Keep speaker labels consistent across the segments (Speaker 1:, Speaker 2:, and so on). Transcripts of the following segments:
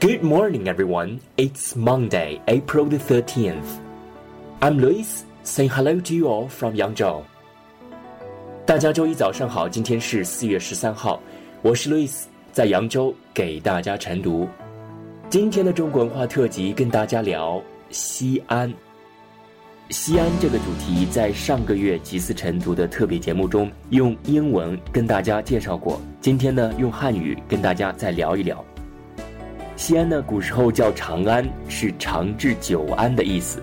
Speaker 1: Good morning, everyone. It's Monday, April the 13th. I'm Luis, saying hello to you all from Yangzhou. 大家周一早上好，今天是四月十三号，我是 Luis，在扬州给大家晨读。今天的中国文化特辑跟大家聊西安。西安这个主题在上个月集思晨读的特别节目中用英文跟大家介绍过，今天呢用汉语跟大家再聊一聊。西安呢，古时候叫长安，是长治久安的意思。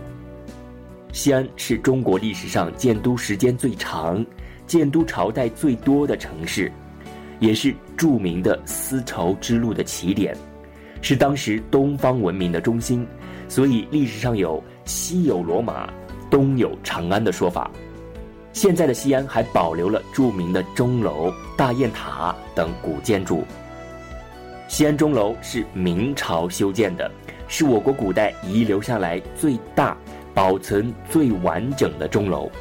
Speaker 1: 西安是中国历史上建都时间最长、建都朝代最多的城市，也是著名的丝绸之路的起点，是当时东方文明的中心。所以历史上有“西有罗马，东有长安”的说法。现在的西安还保留了著名的钟楼、大雁塔等古建筑。西安钟楼是明朝修建的，是我国古代遗留下来最大、保存最完整的钟楼。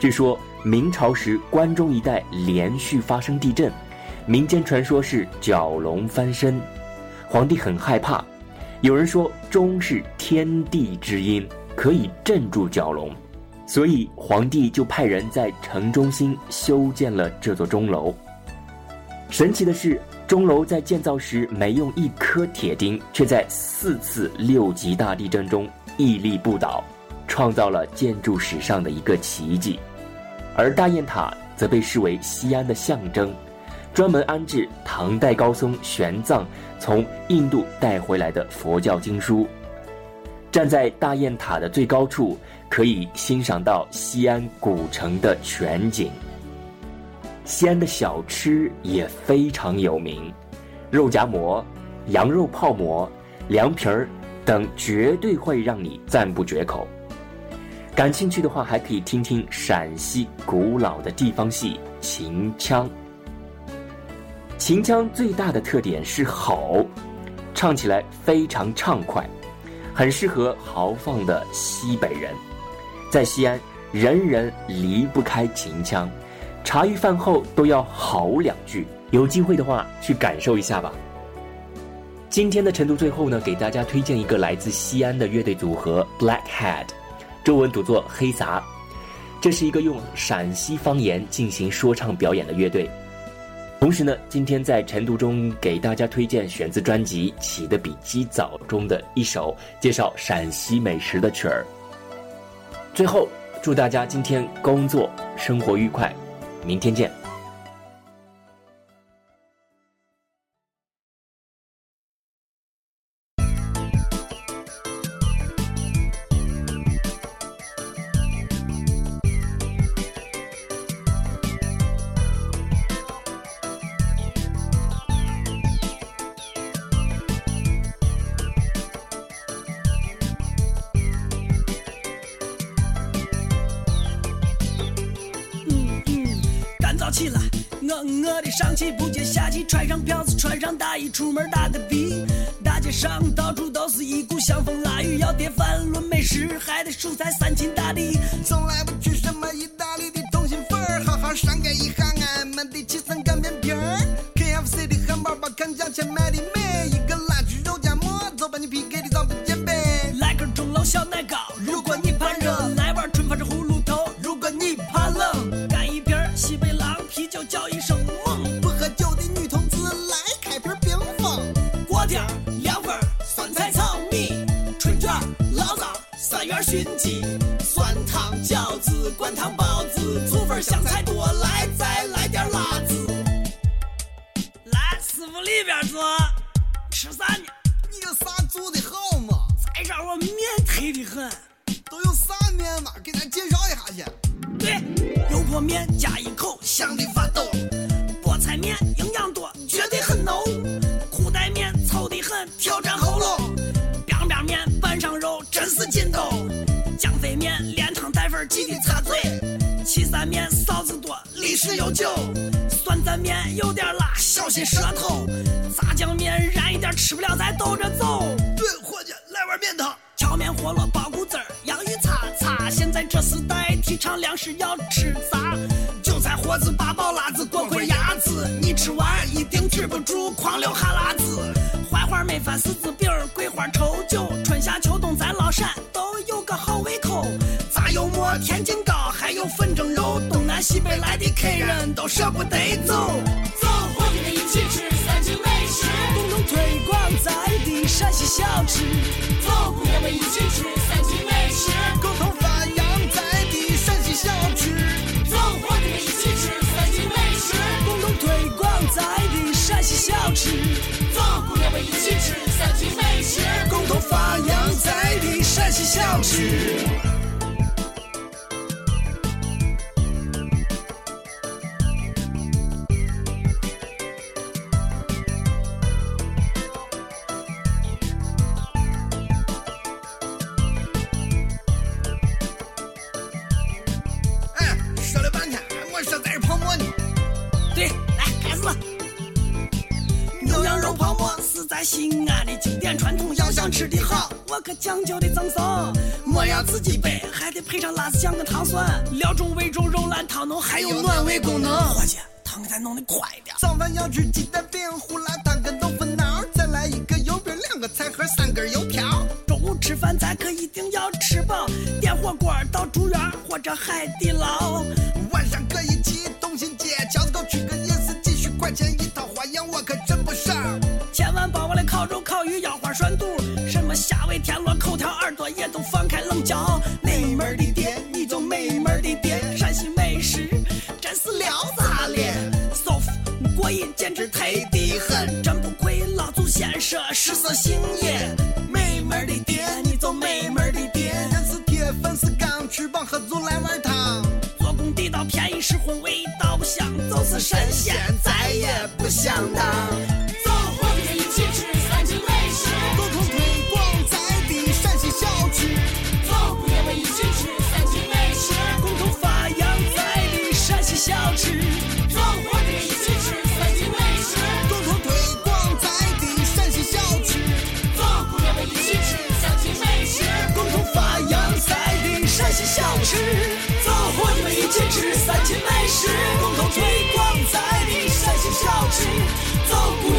Speaker 1: 据说明朝时关中一带连续发生地震，民间传说是蛟龙翻身，皇帝很害怕。有人说钟是天地之音，可以镇住蛟龙，所以皇帝就派人在城中心修建了这座钟楼。神奇的是。钟楼在建造时没用一颗铁钉，却在四次六级大地震中屹立不倒，创造了建筑史上的一个奇迹。而大雁塔则被视为西安的象征，专门安置唐代高僧玄奘从印度带回来的佛教经书。站在大雁塔的最高处，可以欣赏到西安古城的全景。西安的小吃也非常有名，肉夹馍、羊肉泡馍、凉皮儿等绝对会让你赞不绝口。感兴趣的话，还可以听听陕西古老的地方戏秦腔。秦腔最大的特点是吼，唱起来非常畅快，很适合豪放的西北人。在西安，人人离不开秦腔。茶余饭后都要嚎两句，有机会的话去感受一下吧。今天的晨读最后呢，给大家推荐一个来自西安的乐队组合 Blackhead，中文读作黑撒。这是一个用陕西方言进行说唱表演的乐队。同时呢，今天在晨读中给大家推荐选自专辑《起得比鸡早》中的一首介绍陕西美食的曲儿。最后，祝大家今天工作生活愉快。明天见。
Speaker 2: 起来，我我的上气不接下气，穿上票子，穿上大衣，出门打个的。大街上到处都是一股香风腊雨，要叠饭论美食，还得蔬菜三秦大地。
Speaker 3: 从来不去什么意大利的通心粉儿，好好上盖一下俺们的七层擀面皮儿。KFC 的汉堡包，看价钱卖的美，一个辣汁肉夹馍，走把你 PK 的早不减肥。
Speaker 2: 来根钟楼小奶糕，三元熏鸡、酸汤饺子、灌汤包子、醋粉香菜多，来再来点辣子。来，师傅里边坐，吃啥呢？
Speaker 3: 你这啥做的好嘛？
Speaker 2: 再这我面忒的很。
Speaker 3: 都有啥面嘛？给咱介绍一下去。
Speaker 2: 对，油泼面加一口，香的发抖。菠菜面营养多，绝对很浓。裤带面糙的很，挑战面连汤带粉儿，记得擦嘴。岐山面臊子多，历史悠久。酸蘸面有点辣，小心舌头。炸酱面，燃一点吃不了，咱兜着走。
Speaker 3: 对，伙计，来碗面汤。
Speaker 2: 荞面饸饹包谷子，洋芋擦擦。现在这时代，提倡粮食要吃杂。韭菜盒子，八宝辣子，锅盔鸭子。你吃完一定止不住，狂流哈喇子。槐花美饭，柿子饼，桂花稠酒。春夏秋冬咱老陕。山珍糕，还有粉蒸肉，东南西北来的客人都舍不得走。
Speaker 4: 走，伙计们一起吃三秦美食，
Speaker 2: 共同推广在地陕西小吃。
Speaker 4: 走，姑娘们一起吃三秦美食，
Speaker 3: 共同发扬在地陕西小吃。
Speaker 4: 走，伙计们一起吃三秦美食，
Speaker 2: 共同推广在地陕西小吃。
Speaker 4: 走，姑娘们一起吃三秦美食，
Speaker 2: 共同发扬在地陕西小吃。西安的经典传统，要想吃的好，我可讲究的赠送。馍要自己备，还得配上辣子酱跟糖蒜，料中味中肉烂汤浓，还有暖胃功能。伙计，汤给咱弄得快点。
Speaker 3: 早饭要吃鸡蛋饼、胡辣汤跟豆腐脑，再来一个油饼，两个菜盒，三根油条。
Speaker 2: 中午吃饭咱可一定要吃饱，点火锅到竹园或者海底捞。
Speaker 3: 晚上可以去
Speaker 2: 撩炸咧，soft，过瘾，简直忒的很，真不愧老祖先说食色性也。美门的店，你就没门的店。
Speaker 3: 人是铁，粉是钢，吃饱喝足来碗汤。
Speaker 2: 做工地道，便宜实惠，味道香，就是神仙再也不想当。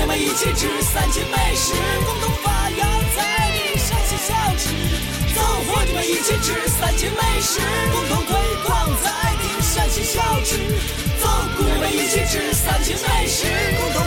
Speaker 4: 我们一起吃三秦美食，
Speaker 3: 共同
Speaker 2: 发扬在你陕西小吃。
Speaker 4: 走，伙计们，一起吃三秦美食，
Speaker 3: 共同推广在你陕西小吃。
Speaker 4: 走，姑娘
Speaker 2: 们，一起吃三秦美食，共同。